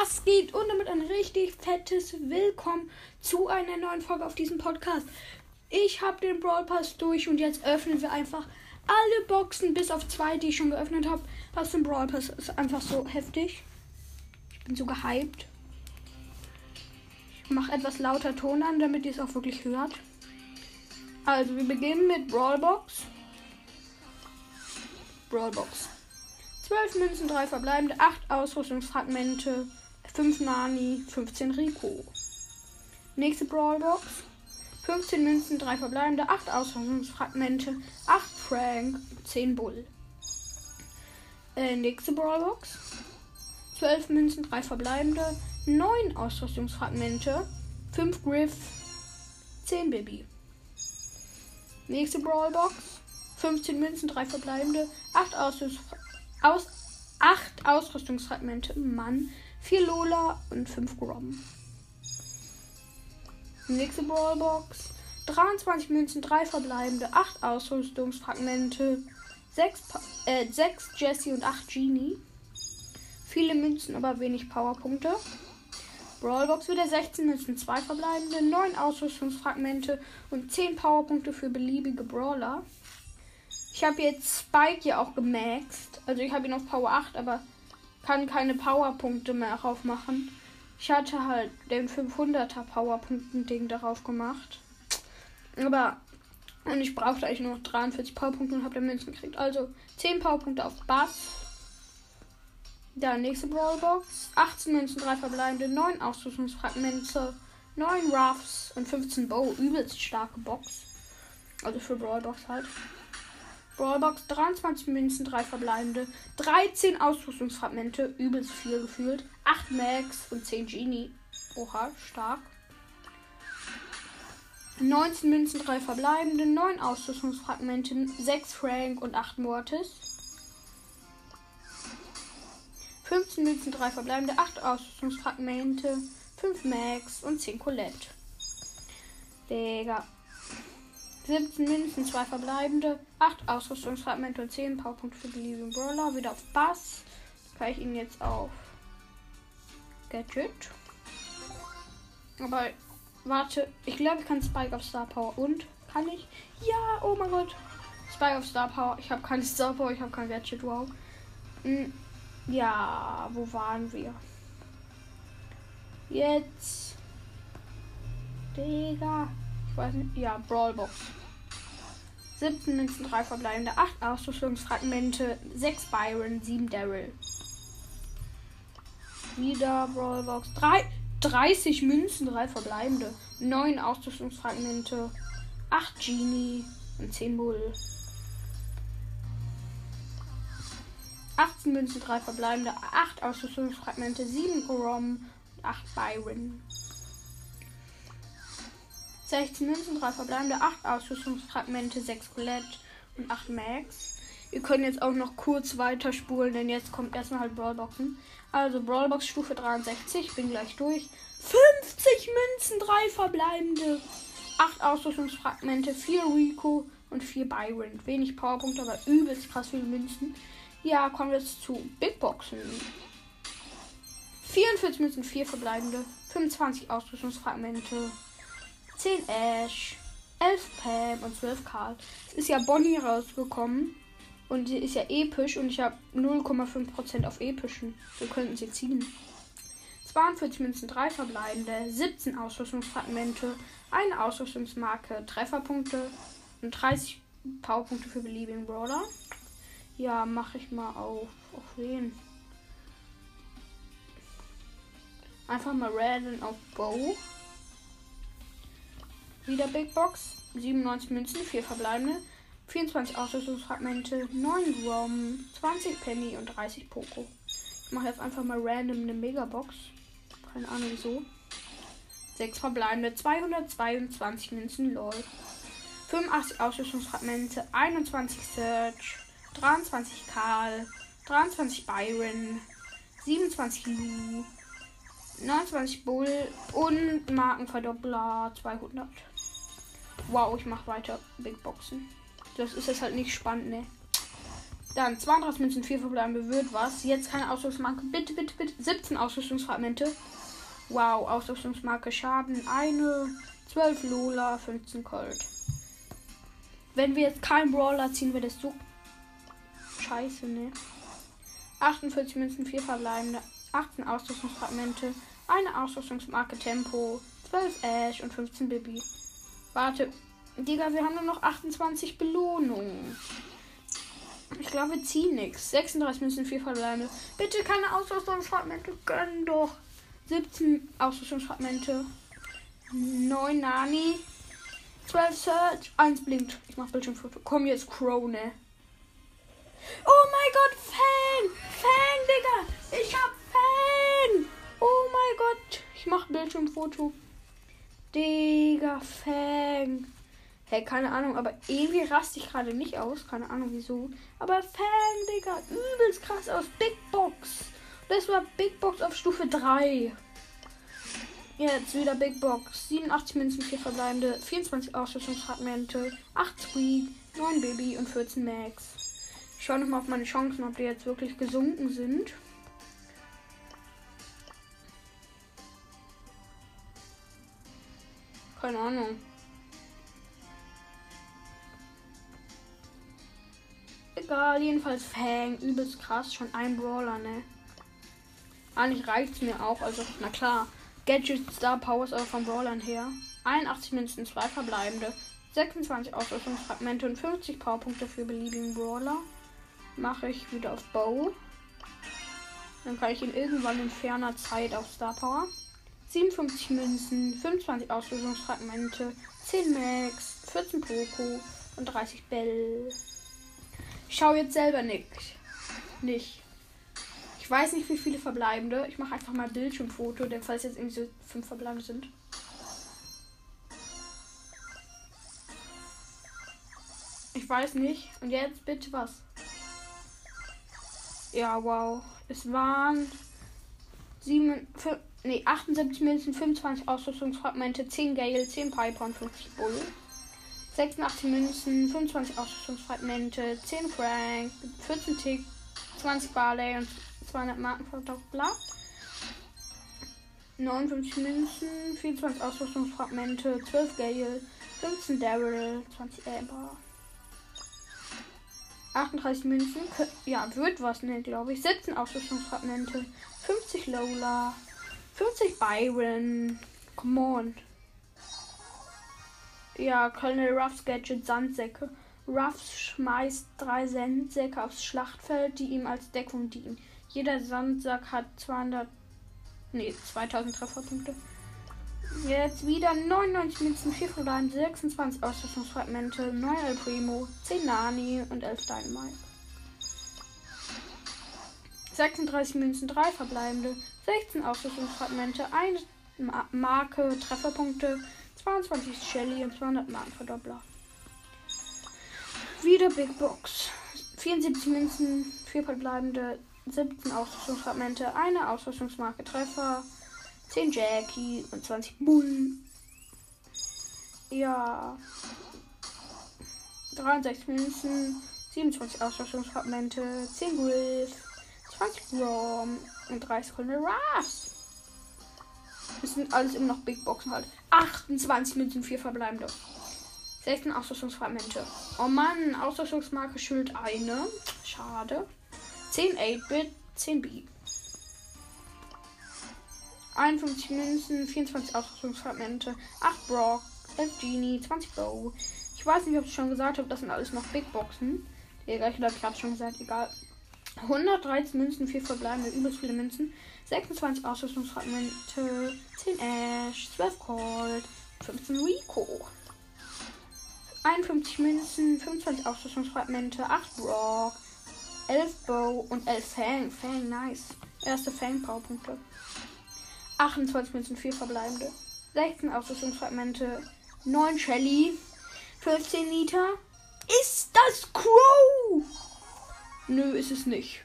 Was geht? Und damit ein richtig fettes Willkommen zu einer neuen Folge auf diesem Podcast. Ich habe den Brawl Pass durch und jetzt öffnen wir einfach alle Boxen, bis auf zwei, die ich schon geöffnet habe. Aus dem Brawl Pass ist einfach so heftig. Ich bin so gehypt. Ich mache etwas lauter Ton an, damit ihr es auch wirklich hört. Also, wir beginnen mit Brawlbox. Brawlbox. 12 Münzen, 3 verbleibende, 8 Ausrüstungsfragmente, 5 Nani, 15 Rico. Nächste Brawlbox. 15 Münzen, 3 verbleibende, 8 Ausrüstungsfragmente, 8 Frank, 10 Bull. Äh, nächste Brawlbox. 12 Münzen, 3 verbleibende, 9 Ausrüstungsfragmente, 5 Griff, 10 Baby. Nächste Brawlbox. 15 Münzen, 3 verbleibende, 8 Ausrüstungsfragmente aus acht Ausrüstungsfragmente Mann, vier Lola und fünf Grom. Nächste Brawlbox. 23 Münzen, 3 verbleibende, 8 Ausrüstungsfragmente, 6, äh, 6 Jessie und 8 Genie. Viele Münzen, aber wenig Powerpunkte. Brawlbox wieder 16 Münzen, 2 verbleibende, 9 Ausrüstungsfragmente und 10 Powerpunkte für beliebige Brawler. Ich habe jetzt Spike ja auch gemaxt. Also ich habe ihn auf Power 8, aber kann keine Powerpunkte mehr darauf machen. Ich hatte halt den 500er Powerpunkten-Ding darauf gemacht. Aber und ich brauchte eigentlich nur noch 43 Powerpunkte und habe dann Münzen gekriegt. Also 10 Powerpunkte auf Bass. Dann nächste Brawlbox. 18 Münzen, 3 verbleibende, 9 Ausrüstungsfragmente, 9 Ruffs und 15 Bow. Übelst starke Box. Also für Brawlbox halt. Brawlbox 23 Münzen, 3 verbleibende, 13 Ausrüstungsfragmente, übelst viel gefühlt, 8 Max und 10 Genie. Oha, stark. 19 Münzen, 3 verbleibende, 9 Ausrüstungsfragmente, 6 Frank und 8 Mortis. 15 Münzen, 3 verbleibende, 8 Ausrüstungsfragmente, 5 Max und 10 Colette. Digga. 17 Münzen, 2 verbleibende, 8 Ausrüstungsfragmente und 10 Powerpunkte für beliebigen Brawler. Wieder auf Bass. Kann ich ihn jetzt auf Gadget. Aber warte, ich glaube, ich kann Spike auf Star Power. Und? Kann ich? Ja, oh mein Gott. Spike auf Star Power. Ich habe keine Star Power, ich habe kein Gadget. Wow. Hm, ja, wo waren wir? Jetzt. Digga. Ich weiß nicht. Ja, Brawlbox. 17 Münzen, 3 verbleibende, 8 Ausrüstungsfragmente, 6 Byron, 7 Daryl. Wieder Brawlbox. 3, 30 Münzen, 3 verbleibende, 9 Ausrüstungsfragmente, 8 Genie und 10 Bull. 18 Münzen, 3 verbleibende, 8 Ausrüstungsfragmente, 7 Grom und 8 Byron. 16 Münzen, 3 verbleibende, 8 Ausrüstungsfragmente, 6 Colette und 8 Max. Wir können jetzt auch noch kurz weiterspulen, denn jetzt kommt erstmal halt Brawlboxen. Also Brawlbox Stufe 63, bin gleich durch. 50 Münzen, 3 verbleibende, 8 Ausrüstungsfragmente, 4 Rico und 4 Byron. Wenig Powerpunkte, aber übelst krass viele Münzen. Ja, kommen wir jetzt zu Big Boxen. 44 Münzen, 4 verbleibende, 25 Ausrüstungsfragmente, 10 Ash, 11 Pam und 12 Karl. Es ist ja Bonnie rausgekommen. Und sie ist ja episch und ich habe 0,5% auf epischen. Wir könnten sie ziehen. 42 Münzen, 3 verbleibende, 17 Ausrüstungsfragmente, eine Ausrüstungsmarke, Trefferpunkte und 30 Powerpunkte für beliebigen Brawler. Ja, mache ich mal auf. Auf wen? Einfach mal random auf Bow. Wieder Big Box. 97 Münzen, 4 verbleibende, 24 Ausrüstungsfragmente, 9 Rom, 20 Penny und 30 Poco. Ich mache jetzt einfach mal random eine Megabox. Keine Ahnung wieso. 6 verbleibende, 222 Münzen, lol. 85 Ausrüstungsfragmente, 21 Search, 23 Karl, 23 Byron, 27 Lu, 29 Bull und Markenverdoppler 200. Wow, ich mache weiter Big Boxen. Das ist jetzt halt nicht spannend, ne? Dann 32 Münzen, 4 verbleibende wird was. Jetzt keine Ausrüstungsmarke. Bitte, bitte, bitte. 17 Ausrüstungsfragmente. Wow, Ausrüstungsmarke Schaden. Eine. 12 Lola, 15 Colt. Wenn wir jetzt keinen Brawler ziehen, wäre das so scheiße, ne? 48 Münzen, 4 verbleibende, 18 Ausrüstungsfragmente, eine Ausrüstungsmarke Tempo, 12 Ash und 15 Bibi. Warte, Digga, wir haben nur noch 28 Belohnungen. Ich glaube, wir ziehen nichts. 36 Münzen, 4 verbleibende. Bitte keine Ausrüstungsfragmente, gönn doch. 17 Ausrüstungsfragmente, 9 Nani, 12 Search, 1 blinkt. Ich mach Bildschirmfoto. Komm jetzt, Crow, ne? Oh mein Gott, Fan! Fan, Digga! Ich hab Fan! Oh mein Gott! Ich mach Bildschirmfoto. Digga, Fang. Hey, keine Ahnung, aber irgendwie raste ich gerade nicht aus. Keine Ahnung wieso. Aber Fang, Digga, übelst krass aus. Big Box. Das war Big Box auf Stufe 3. Jetzt wieder Big Box. 87 Münzen, 4 verbleibende, 24 Ausrüstungsfragmente, 8 Squeak, 9 Baby und 14 Max. Ich schaue nochmal auf meine Chancen, ob die jetzt wirklich gesunken sind. Keine Ahnung. Egal, jedenfalls Fang. Übelst krass. Schon ein Brawler, ne? Eigentlich reicht es mir auch. Also, na klar. Gadget Star Powers aber von Brawlern her. 81 Münzen, 2 verbleibende. 26 Ausrüstungsfragmente und 50 Powerpunkte für beliebigen Brawler. Mache ich wieder auf Bow. Dann kann ich ihn irgendwann in ferner Zeit auf Star Power. 57 Münzen, 25 Ausrüstungsfragmente, 10 Max, 14 Poco und 30 Bell. Ich schaue jetzt selber nicht. Nicht. Ich weiß nicht, wie viele verbleibende. Ich mache einfach mal Bildschirmfoto, denn falls jetzt irgendwie so 5 verbleibende sind. Ich weiß nicht. Und jetzt bitte was? Ja, wow. Es waren 7, 5, nee, 78 Münzen, 25 Ausrüstungsfragmente, 10 Gale, 10 Piper und 50 Bull. 86 Münzen, 25 Ausrüstungsfragmente, 10 Frank, 14 Tick, 20 Barley und 200 Marken verdoppler. 59 Münzen, 24 Ausrüstungsfragmente, 12 Gale, 15 Daryl, 20 Amber. 38 Münzen, ja, wird was, ne, glaube ich. 17 Ausrüstungsfragmente, 50 Lola, 50 Byron. Come on. Ja, Colonel Ruffs Gadget Sandsäcke. Ruffs schmeißt drei Sandsäcke aufs Schlachtfeld, die ihm als Deckung dienen. Jeder Sandsack hat 200, nee, 2000 Trefferpunkte. Jetzt wieder 99 Münzen, 4 verbleiben, 26 Ausrüstungsfragmente, 9 El Primo, 10 Nani und 11 Dynamite. 36 Münzen, 3 verbleibende, 16 Ausrüstungsfragmente, 1 Ma Marke, Trefferpunkte, 22 Shelly und 200 Markenverdoppler. Wieder Big Box. 74 Münzen, 4 verbleibende, 17 Ausrüstungsfragmente, eine Ausrüstungsmarke Treffer, 10 Jackie und 20 Bull. Ja. 63 Münzen, 27 Ausrüstungsfragmente, 10 Griff, 20 Rom und 30 Colonel Ruffs. Das sind alles immer noch Big Boxen halt. 28 Münzen, 4 verbleibende. 16 Ausrüstungsfragmente. Oh Mann, Ausrüstungsmarke Schild eine. Schade. 10 8-Bit, 10 B. 51 Münzen, 24 Ausrüstungsfragmente, 8 Brock, 11 Genie, 20 Bow. Ich weiß nicht, ob ich schon gesagt habe, das sind alles noch Big Boxen. Egal, ich glaube, ich habe schon gesagt, egal. 113 Münzen, 4 verbleibende, übelst viele Münzen, 26 Ausrüstungsfragmente, 10 Ash, 12 Colt, 15 Rico. 51 Münzen, 25 Ausrüstungsfragmente, 8 Brock, 11 Bow und 11 Fang. Fang, nice. Erste Fang-Powerpunkte. 28 Münzen, 4 verbleibende. 16 Ausrüstungsfragmente, 9 Shelly, 15 Nita. Ist das Crow? Nö, ist es nicht.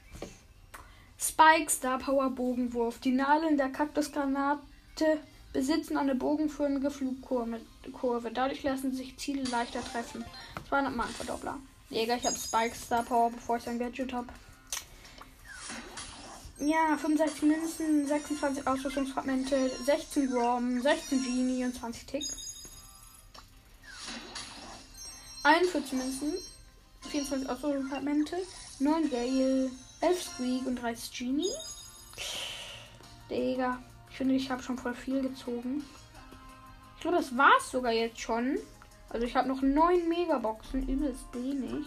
Spike, Star Power, Bogenwurf. Die Nadeln der Kaktusgranate besitzen eine bogenförmige Flugkurve. Dadurch lassen sich Ziele leichter treffen. 200 Mark Verdoppler. Digga, ich habe Spike Star Power, bevor ich ein Gadget habe. Ja, 65 Münzen, 26 Ausrüstungsfragmente, 16 Grom, 16 Genie und 20 Tick. 41 Münzen, 24 Ausrüstungsfragmente, 9 Gale, 11 Squeak und 30 Genie. Digga, ich finde, ich habe schon voll viel gezogen. Ich glaube, das war's sogar jetzt schon. Also ich habe noch 9 Megaboxen, übelst wenig.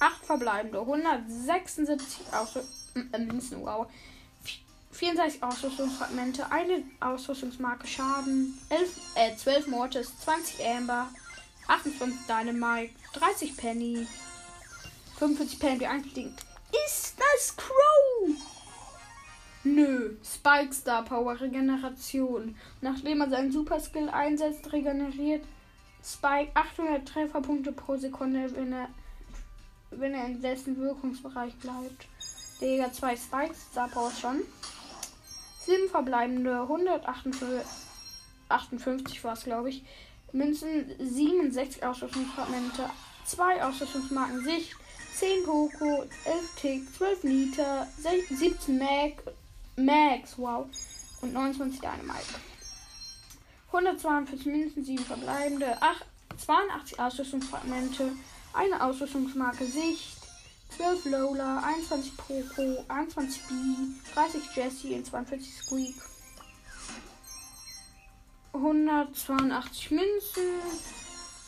8 verbleibende, 176 Münzen, wow. 64 Ausrüstungsfragmente, eine Ausrüstungsmarke Schaden, 11, äh, 12 Mortis, 20 Amber, 28 Dynamite, 30 Penny, 45 Penny, die einklingt. Ist das Crow? Nö, Spike Star Power Regeneration. Nachdem er seinen Super Skill einsetzt, regeneriert Spike 800 Trefferpunkte pro Sekunde, wenn er, wenn er in dessen Wirkungsbereich bleibt. Digga, zwei Spikes, Star Power schon. Sieben verbleibende, 158 war es, glaube ich. Münzen 67 Ausrüstungsfragmente, 2 Ausrüstungsmarken Sicht, 10 Poco, 11 Tick, 12 Liter, 17 Mag, Max, wow. Und 29 Dynamite. 142 Münzen, 7 verbleibende, 8, 82 Ausrüstungsfragmente, eine Ausrüstungsmarke Sicht, 12 Lola, 21 Poco, 21 B, 30 Jessie und 42 Squeak. 182 Münzen,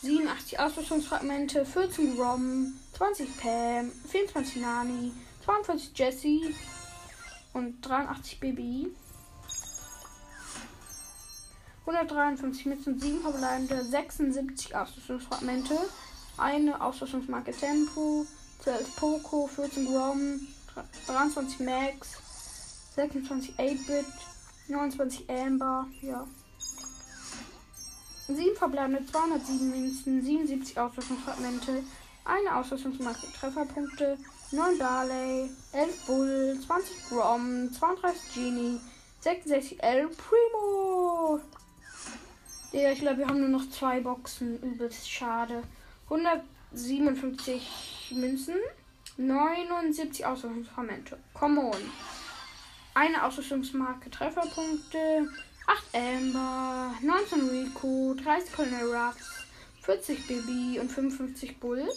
87 Ausrüstungsfragmente, 14 Rom, 20 Pam, 24 Nani, 42 Jessie, und 83 BBI. 153 Münzen, 7 verbleibende, 76 Ausrüstungsfragmente, eine Ausrüstungsmarke Tempo, 12 Poco, 14 Grom, 23 Max, 26 8-Bit, 29 Amber, ja. 7 verbleibende, 207 Münzen, 77 Ausrüstungsfragmente, eine Ausrüstungsmarke Trefferpunkte, 9 Barley, 11 Bull, 20 Grom, 32 Genie, 66 El Primo. Digga, ich glaube, wir haben nur noch zwei Boxen. Übelst schade. 157 Münzen, 79 Ausrüstungsfragmente. Come on. Eine Ausrüstungsmarke Trefferpunkte, 8 Amber, 19 Rico, 30 Colonel Ruffs, 40 Baby und 55 Bull.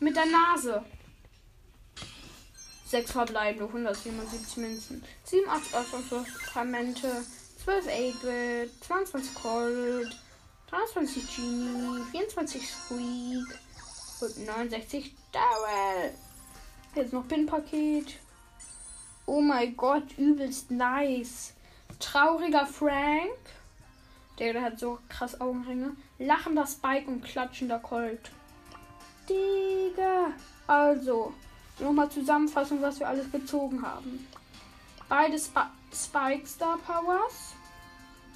Mit der Nase. 6 verbleibende, 177 Münzen. 87 Ausrüstungsfragmente. 12 8-Bit, 22 Cold, 23 Genie, 24 Squeak und 69 Daryl. Jetzt noch Pin-Paket. Oh mein Gott, übelst nice. Trauriger Frank. Der, der hat so krass Augenringe. Lachender Spike und klatschender Colt. Digga. Also, nochmal Zusammenfassung, was wir alles gezogen haben. Beide Sp Spike Star Powers.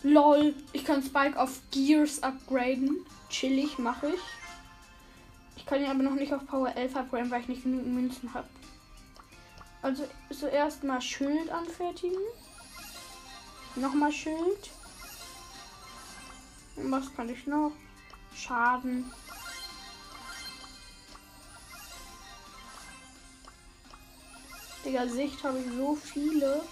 LOL, ich kann Spike auf Gears upgraden. Chillig, mache ich. Ich kann ihn aber noch nicht auf Power 11 upgraden, weil ich nicht genügend Münzen habe. Also zuerst mal Schild anfertigen. Nochmal Schild. Und was kann ich noch? Schaden. Digga, Sicht habe ich so viele.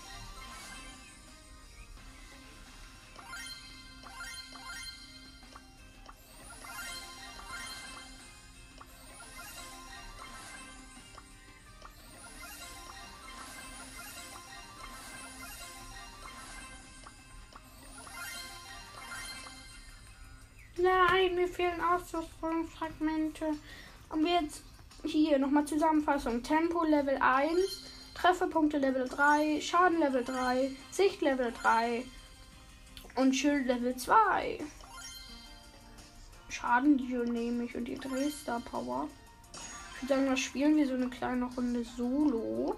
Mir fehlen Ausrüstungsfragmente. Und jetzt hier nochmal Zusammenfassung. Tempo Level 1. Trefferpunkte Level 3, Schaden Level 3, Sicht Level 3 und Schild Level 2. Schaden Dio nehme ich und die Dresdner Power. Ich würde sagen, da spielen wir so eine kleine Runde Solo.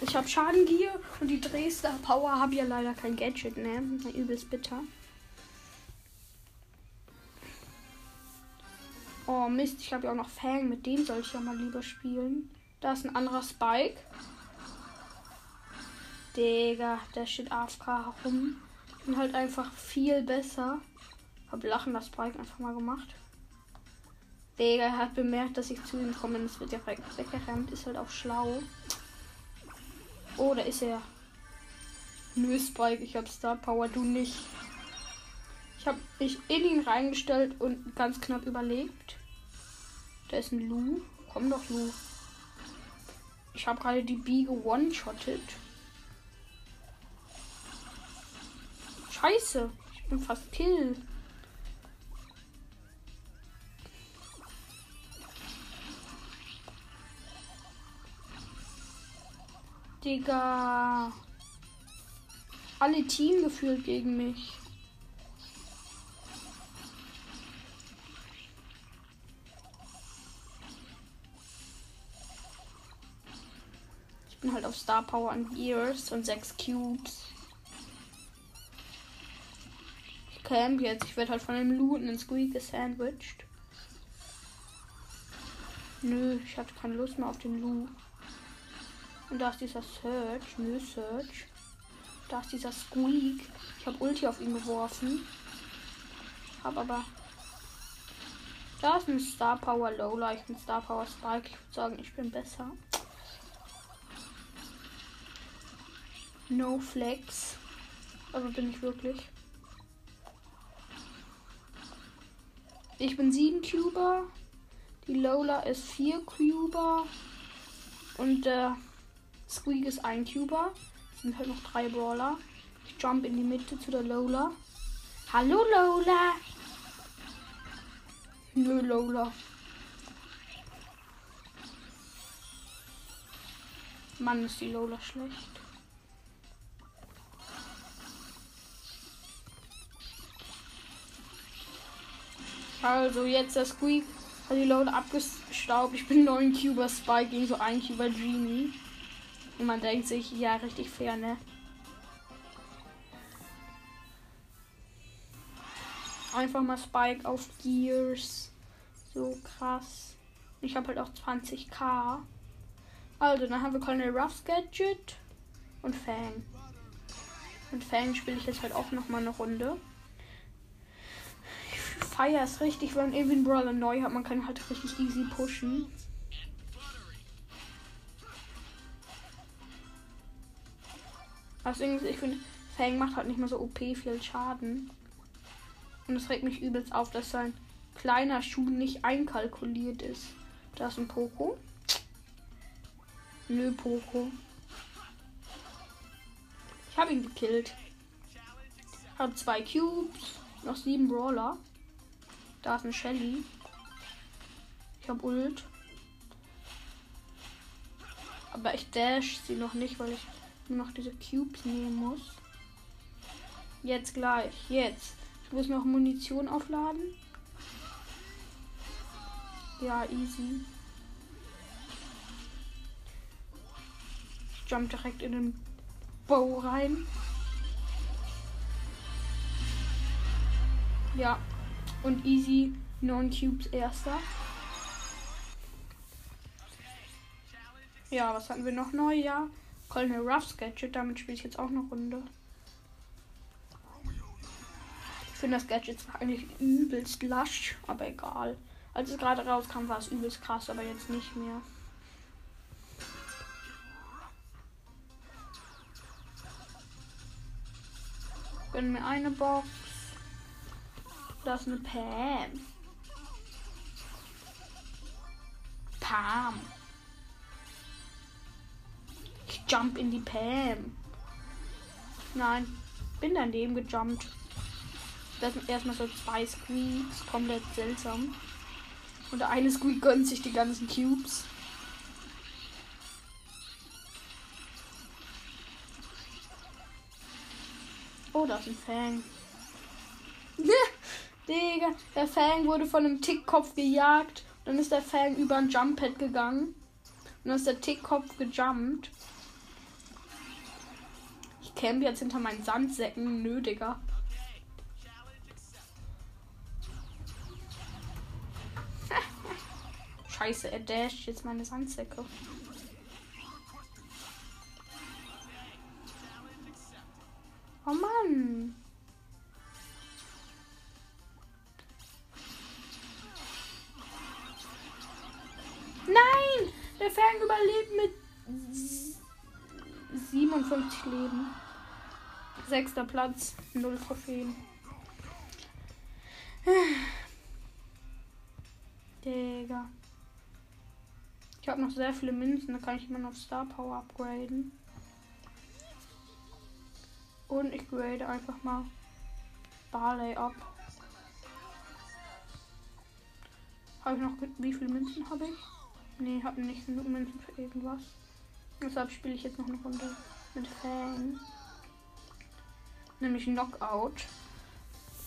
Ich habe Schadengier und die Dresdner Power habe ja leider kein Gadget, ne? Übelst bitter. Oh Mist, ich habe ja auch noch Fang, mit dem soll ich ja mal lieber spielen. Da ist ein anderer Spike. Digga, der steht AFK rum. Ich bin halt einfach viel besser. Hab Lachen das Spike einfach mal gemacht. Digga, hat bemerkt, dass ich zu ihm komme und es wird direkt weggerannt. Ist halt auch schlau. Oh, da ist er. Nö, Spike, ich hab Star Power, du nicht. Ich hab mich in ihn reingestellt und ganz knapp überlebt. Da ist ein Lu. Komm doch, Lu. Ich habe gerade die Biege one-shottet. Scheiße. Ich bin fast kill. Digga. Alle Team gefühlt gegen mich. Star Power und Gears und 6 Cubes. Ich camp jetzt. Ich werde halt von dem Looten in Squeak gesandwiched. Nö, ich hatte keine Lust mehr auf den Loot. Und da ist dieser Search. Nö, Search. Da ist dieser Squeak. Ich habe Ulti auf ihn geworfen. Hab aber. Da ist ein Star Power Lola. Ich bin Star Power Spike. Ich würde sagen, ich bin besser. No Flex. Aber bin ich wirklich. Ich bin 7 Cuber. Die Lola ist 4 Cuber. Und der äh, Squeak ist ein Cuber. Es sind halt noch drei Brawler. Ich jump in die Mitte zu der Lola. Hallo Lola! Nö, Lola. Mann, ist die Lola schlecht. Also jetzt der Squeak hat die Lola abgestaubt. Ich bin 9 Cuber Spike gegen so ein Cuber Genie. Und man denkt sich, ja, richtig fair, ne? Einfach mal Spike auf Gears. So krass. Ich habe halt auch 20k. Also, dann haben wir Colonel Ruffs Gadget und Fang. Und Fang spiele ich jetzt halt auch noch mal eine Runde. Feiere es richtig, wenn man irgendwie einen Brawler neu hat. Man kann halt richtig easy pushen. Deswegen, ich finde, Fang macht halt nicht mehr so OP viel Schaden. Und es regt mich übelst auf, dass sein kleiner Schuh nicht einkalkuliert ist. Da ist ein Poco. Nö, Poco. Ich habe ihn gekillt. Habe zwei Cubes, noch sieben Brawler. Da ist ein Shelly. Ich habe Ult. Aber ich dash sie noch nicht, weil ich noch diese Cubes nehmen muss. Jetzt gleich. Jetzt. Ich muss noch Munition aufladen. Ja, easy. Ich jump direkt in den Bow rein. Ja. Und easy. Non Cubes erster. Ja, was hatten wir noch neu? Ja. Colonel Ruffs Gadget. Damit spiele ich jetzt auch eine Runde. Ich finde das Gadget zwar eigentlich übelst lasch, aber egal. Als es gerade rauskam, war es übelst krass, aber jetzt nicht mehr. Gönn mir eine Box. Da ist eine Pam. Pam. Ich jump in die Pam. Nein, bin daneben gejumpt. Das sind erstmal so zwei Squeaks, komplett seltsam. Und der eine Squeak gönnt sich die ganzen Cubes. Oh, da ist ein Fang. Digga, der Fang wurde von einem Tickkopf gejagt. Dann ist der Fang über ein Jump-Pad gegangen. Und dann ist der Tickkopf gejumpt camp jetzt hinter meinen Sandsäcken. Nö, Digga. Scheiße, er dasht jetzt meine Sandsäcke. Oh Mann. Fang überlebt mit 57 Leben. Sechster Platz, null Trophäen. Digga. Ich habe noch sehr viele Münzen, da kann ich immer noch Star Power upgraden. Und ich grade einfach mal Barley ab. Habe ich noch. Wie viele Münzen habe ich? Nee, habe nicht genug Münzen für irgendwas. Deshalb spiele ich jetzt noch eine Runde mit Fang. Nämlich Knockout.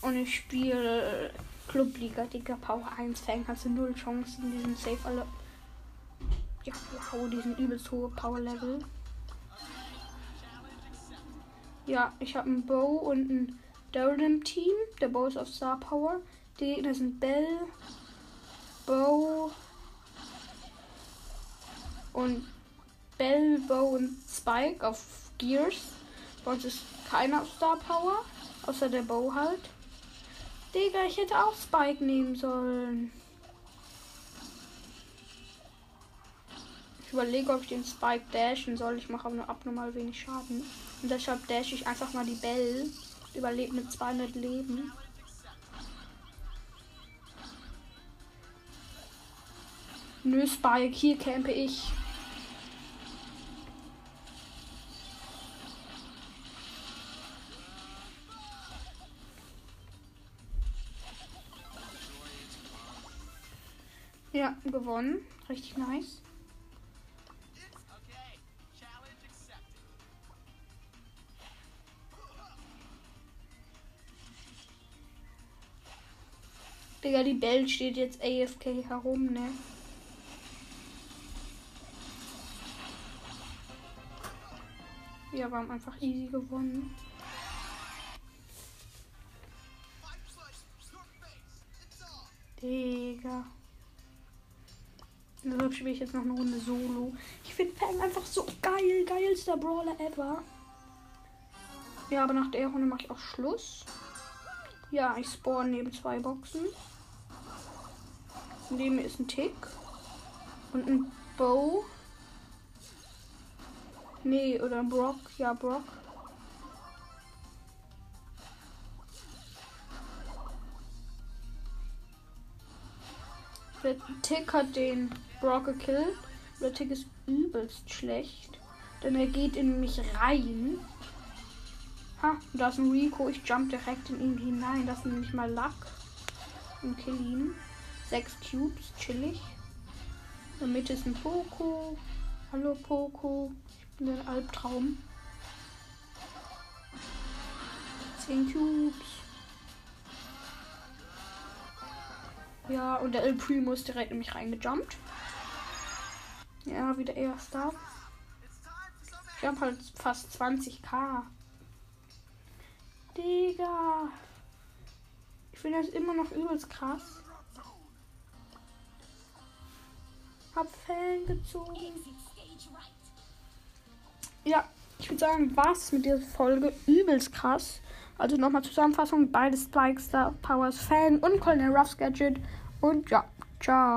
Und ich spiele Clubliga, Digga, Power 1 Fang. Hast du null Chancen, die sind safe alle. Ja, wow, die sind übelst hohe Power Level. Ja, ich habe einen Bow und ein Daryl im Team. Der Bow ist auf Star Power. Die Gegner sind Bell, Bow und Bell, Bow und Spike auf Gears. Uns ist keiner Star Power, außer der Bow halt. Digga, ich hätte auch Spike nehmen sollen. Ich überlege, ob ich den Spike dashen soll. Ich mache aber nur abnormal wenig Schaden. Und deshalb dash ich einfach mal die Bell. Überlebt mit 200 Leben. Nö, Spike, hier campe ich. Ja, gewonnen. Richtig nice. Digga, die Bell steht jetzt AFK herum, ne? Wir haben einfach easy gewonnen. Digga. Deshalb spiele ich jetzt noch eine Runde Solo. Ich finde Fang einfach so geil. Geilster Brawler ever. Ja, aber nach der Runde mache ich auch Schluss. Ja, ich spawn neben zwei Boxen. Neben mir ist ein Tick. Und ein Bow. Nee, oder Brock. Ja, Brock. Der Tick hat den Brock gekillt. Der Tick ist übelst schlecht. Denn er geht in mich rein. Ha, da ist ein Rico. Ich jump direkt in ihn hinein. Das ist nämlich mal Luck. Und kill ihn. Sechs Cubes, chillig. In der Mitte ist ein Poco. Hallo Poco. Ich bin ein Albtraum. Zehn Cubes. Ja, und der El Primo ist direkt in mich reingejumpt. Ja, wieder erster. Ich habe halt fast 20k. Digga. Ich finde das immer noch übelst krass. Hab Fan gezogen. Ja, ich würde sagen, was mit dieser Folge übelst krass. Also nochmal Zusammenfassung: beide Spikes, Star Powers Fan und Colonel Ruffs Gadget. Und ja, ciao.